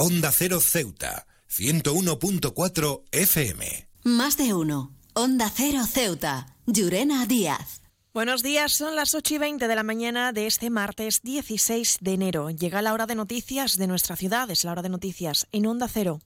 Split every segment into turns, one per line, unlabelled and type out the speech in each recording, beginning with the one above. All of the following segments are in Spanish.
Onda Cero Ceuta, 101.4 FM.
Más de uno. Onda Cero Ceuta, Llurena Díaz.
Buenos días, son las 8 y 20 de la mañana de este martes 16 de enero. Llega la hora de noticias de nuestra ciudad, es la hora de noticias en Onda Cero.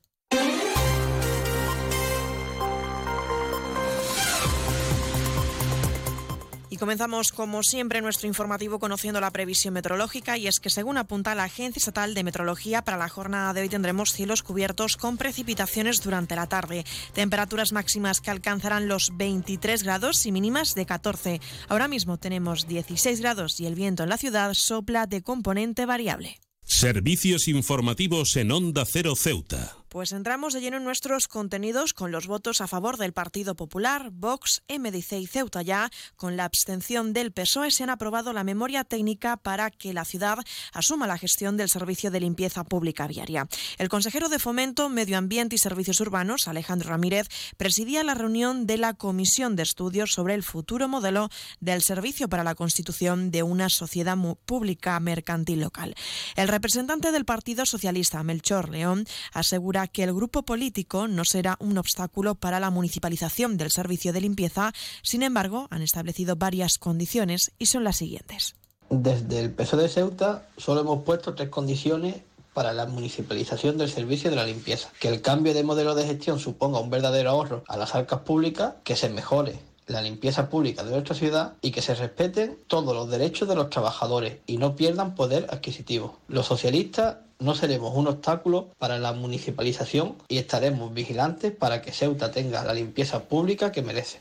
Y comenzamos, como siempre, nuestro informativo conociendo la previsión meteorológica y es que, según apunta la Agencia Estatal de Meteorología, para la jornada de hoy tendremos cielos cubiertos con precipitaciones durante la tarde. Temperaturas máximas que alcanzarán los 23 grados y mínimas de 14. Ahora mismo tenemos 16 grados y el viento en la ciudad sopla de componente variable.
Servicios informativos en Onda Cero Ceuta.
Pues entramos de lleno en nuestros contenidos con los votos a favor del Partido Popular, Vox, MDC y Ceuta ya. Con la abstención del PSOE se han aprobado la memoria técnica para que la ciudad asuma la gestión del servicio de limpieza pública viaria. El consejero de Fomento, Medio Ambiente y Servicios Urbanos, Alejandro Ramírez, presidía la reunión de la Comisión de Estudios sobre el futuro modelo del servicio para la constitución de una sociedad pública mercantil local. El representante del Partido Socialista, Melchor León, asegura que el grupo político no será un obstáculo para la municipalización del servicio de limpieza. Sin embargo, han establecido varias condiciones y son las siguientes.
Desde el PSOE de Ceuta solo hemos puesto tres condiciones para la municipalización del servicio de la limpieza. Que el cambio de modelo de gestión suponga un verdadero ahorro a las arcas públicas, que se mejore la limpieza pública de nuestra ciudad y que se respeten todos los derechos de los trabajadores y no pierdan poder adquisitivo. Los socialistas no seremos un obstáculo para la municipalización y estaremos vigilantes para que Ceuta tenga la limpieza pública que merece.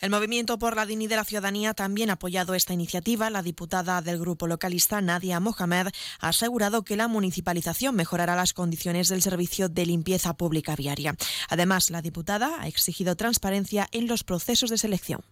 El Movimiento por la Dignidad de la Ciudadanía también ha apoyado esta iniciativa. La diputada del grupo localista, Nadia Mohamed, ha asegurado que la municipalización mejorará las condiciones del servicio de limpieza pública viaria. Además, la diputada ha exigido transparencia en los procesos de selección.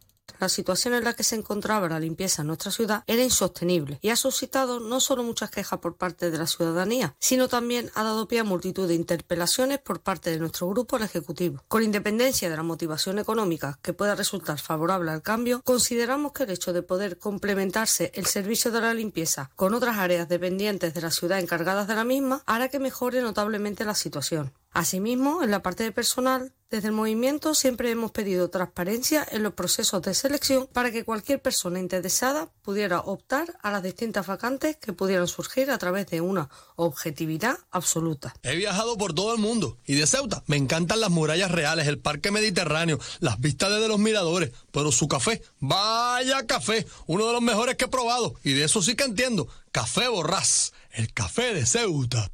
La situación en la que se encontraba la limpieza en nuestra ciudad era insostenible y ha suscitado no solo muchas quejas por parte de la ciudadanía, sino también ha dado pie a multitud de interpelaciones por parte de nuestro grupo al Ejecutivo. Con independencia de la motivación económica que pueda resultar favorable al cambio, consideramos que el hecho de poder complementarse el servicio de la limpieza con otras áreas dependientes de la ciudad encargadas de la misma hará que mejore notablemente la situación. Asimismo, en la parte de personal, desde el movimiento siempre hemos pedido transparencia en los procesos de selección para que cualquier persona interesada pudiera optar a las distintas vacantes que pudieran surgir a través de una objetividad absoluta.
He viajado por todo el mundo y de Ceuta me encantan las murallas reales, el parque mediterráneo, las vistas desde los miradores, pero su café, vaya café, uno de los mejores que he probado y de eso sí que entiendo, café borrás, el café de Ceuta.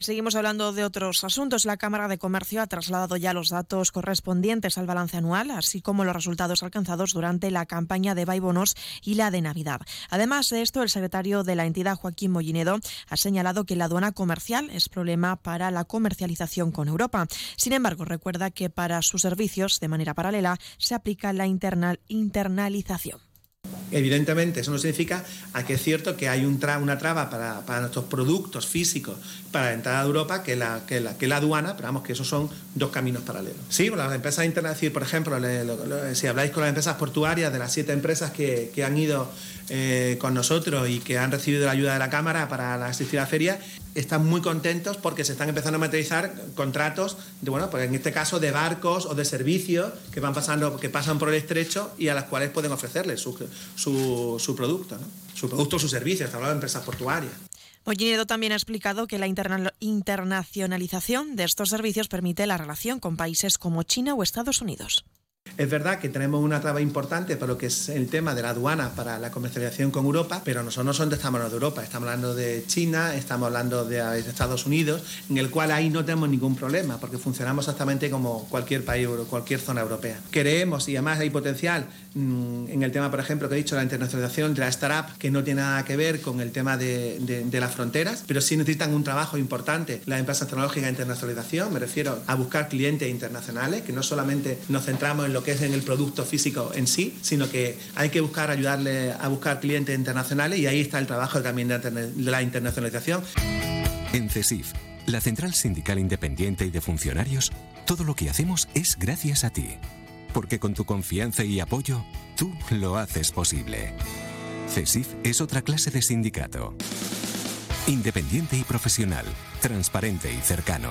Seguimos hablando de otros asuntos. La Cámara de Comercio ha trasladado ya los datos correspondientes al balance anual, así como los resultados alcanzados durante la campaña de Baibonos y la de Navidad. Además de esto, el secretario de la entidad, Joaquín Mollinedo, ha señalado que la aduana comercial es problema para la comercialización con Europa. Sin embargo, recuerda que para sus servicios, de manera paralela, se aplica la internalización.
Evidentemente, eso no significa a que es cierto que hay un una traba para, nuestros productos físicos para entrar a Europa que la, que, la, la aduana, pero vamos, que esos son dos caminos paralelos. Sí, las empresas internacionales, por ejemplo, si habláis con las empresas portuarias, de las siete empresas que, han ido eh, con nosotros y que han recibido la ayuda de la Cámara para asistir a la feria, están muy contentos porque se están empezando a materializar contratos, de, bueno, pues en este caso de barcos o de servicios que van pasando, que pasan por el estrecho y a las cuales pueden ofrecerles su, su, producto, su producto o su servicio, está hablando de empresas portuarias.
Mollinedo también ha explicado que la internacionalización de estos servicios permite la relación con países como China o Estados Unidos.
Es verdad que tenemos una traba importante para lo que es el tema de la aduana para la comercialización con Europa, pero nosotros no solamente estamos hablando de Europa, estamos hablando de China, estamos hablando de Estados Unidos, en el cual ahí no tenemos ningún problema, porque funcionamos exactamente como cualquier país, cualquier zona europea. Creemos, y además hay potencial mm, en el tema, por ejemplo, que he dicho, la internacionalización de la startup, que no tiene nada que ver con el tema de, de las fronteras, pero sí necesitan un trabajo importante las empresas tecnológicas de internacionalización, me refiero a buscar clientes internacionales, que no solamente nos centramos en lo que es en el producto físico en sí, sino que hay que buscar ayudarle a buscar clientes internacionales y ahí está el trabajo también de la internacionalización.
En CESIF, la Central Sindical Independiente y de Funcionarios, todo lo que hacemos es gracias a ti. Porque con tu confianza y apoyo, tú lo haces posible. CESIF es otra clase de sindicato. Independiente y profesional, transparente y cercano.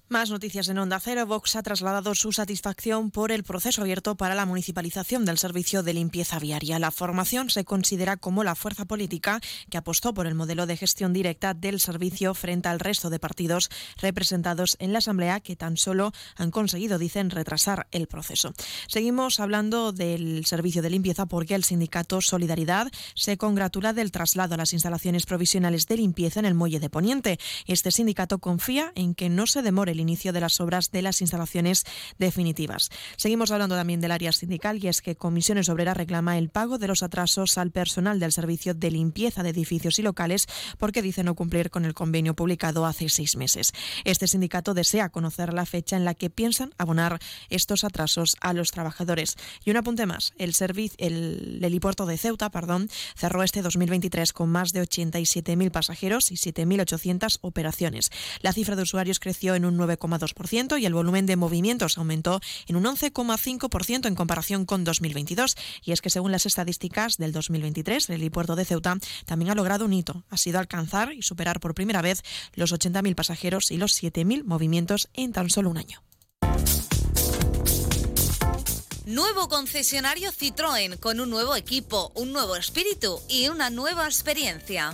Más noticias en Onda Cero. Vox ha trasladado su satisfacción por el proceso abierto para la municipalización del servicio de limpieza viaria. La formación se considera como la fuerza política que apostó por el modelo de gestión directa del servicio frente al resto de partidos representados en la Asamblea que tan solo han conseguido, dicen, retrasar el proceso. Seguimos hablando del servicio de limpieza porque el sindicato Solidaridad se congratula del traslado a las instalaciones provisionales de limpieza en el muelle de Poniente. Este sindicato confía en que no se demore el inicio de las obras de las instalaciones definitivas. Seguimos hablando también del área sindical y es que Comisiones Obreras reclama el pago de los atrasos al personal del servicio de limpieza de edificios y locales porque dice no cumplir con el convenio publicado hace seis meses. Este sindicato desea conocer la fecha en la que piensan abonar estos atrasos a los trabajadores. Y un apunte más, el, servicio, el helipuerto de Ceuta perdón, cerró este 2023 con más de 87.000 pasajeros y 7.800 operaciones. La cifra de usuarios creció en un 9 9,2% y el volumen de movimientos aumentó en un 11,5% en comparación con 2022. Y es que según las estadísticas del 2023, el helipuerto de Ceuta también ha logrado un hito. Ha sido alcanzar y superar por primera vez los 80.000 pasajeros y los 7.000 movimientos en tan solo un año.
Nuevo concesionario Citroën con un nuevo equipo, un nuevo espíritu y una nueva experiencia.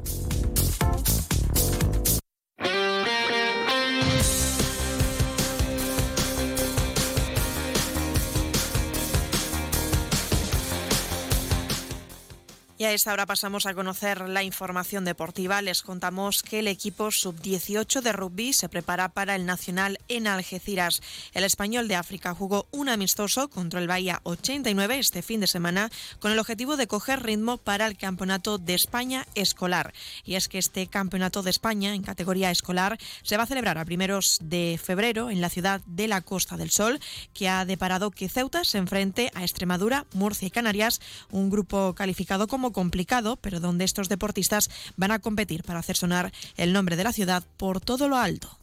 Y a esta hora pasamos a conocer la información deportiva. Les contamos que el equipo sub-18 de rugby se prepara para el Nacional en Algeciras. El español de África jugó un amistoso contra el Bahía 89 este fin de semana con el objetivo de coger ritmo para el Campeonato de España escolar. Y es que este Campeonato de España en categoría escolar se va a celebrar a primeros de febrero en la ciudad de la Costa del Sol, que ha deparado que Ceuta se enfrente a Extremadura, Murcia y Canarias, un grupo calificado como complicado, pero donde estos deportistas van a competir para hacer sonar el nombre de la ciudad por todo lo alto.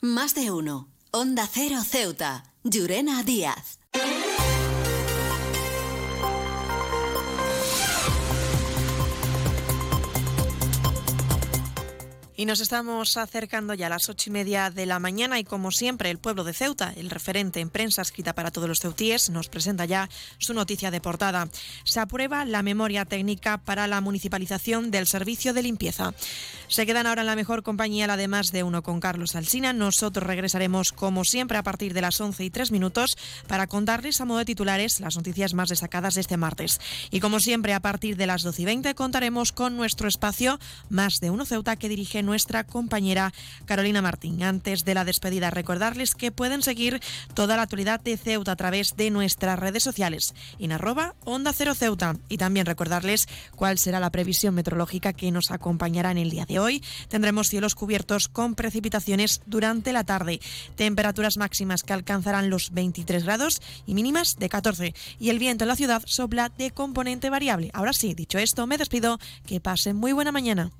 Más de uno. Onda Cero Ceuta. Llurena Díaz.
Y nos estamos acercando ya a las ocho y media de la mañana y como siempre el pueblo de Ceuta, el referente en prensa escrita para todos los ceutíes, nos presenta ya su noticia de portada. Se aprueba la memoria técnica para la municipalización del servicio de limpieza. Se quedan ahora en la mejor compañía, la de más de uno con Carlos Alsina. Nosotros regresaremos como siempre a partir de las once y tres minutos para contarles a modo de titulares las noticias más destacadas de este martes. Y como siempre a partir de las doce y veinte contaremos con nuestro espacio Más de uno Ceuta que dirige nuestra compañera Carolina Martín. Antes de la despedida, recordarles que pueden seguir toda la actualidad de Ceuta a través de nuestras redes sociales, en arroba Onda Cero Ceuta. Y también recordarles cuál será la previsión meteorológica que nos acompañará en el día de hoy. Tendremos cielos cubiertos con precipitaciones durante la tarde, temperaturas máximas que alcanzarán los 23 grados y mínimas de 14. Y el viento en la ciudad sopla de componente variable. Ahora sí, dicho esto, me despido. Que pasen muy buena mañana.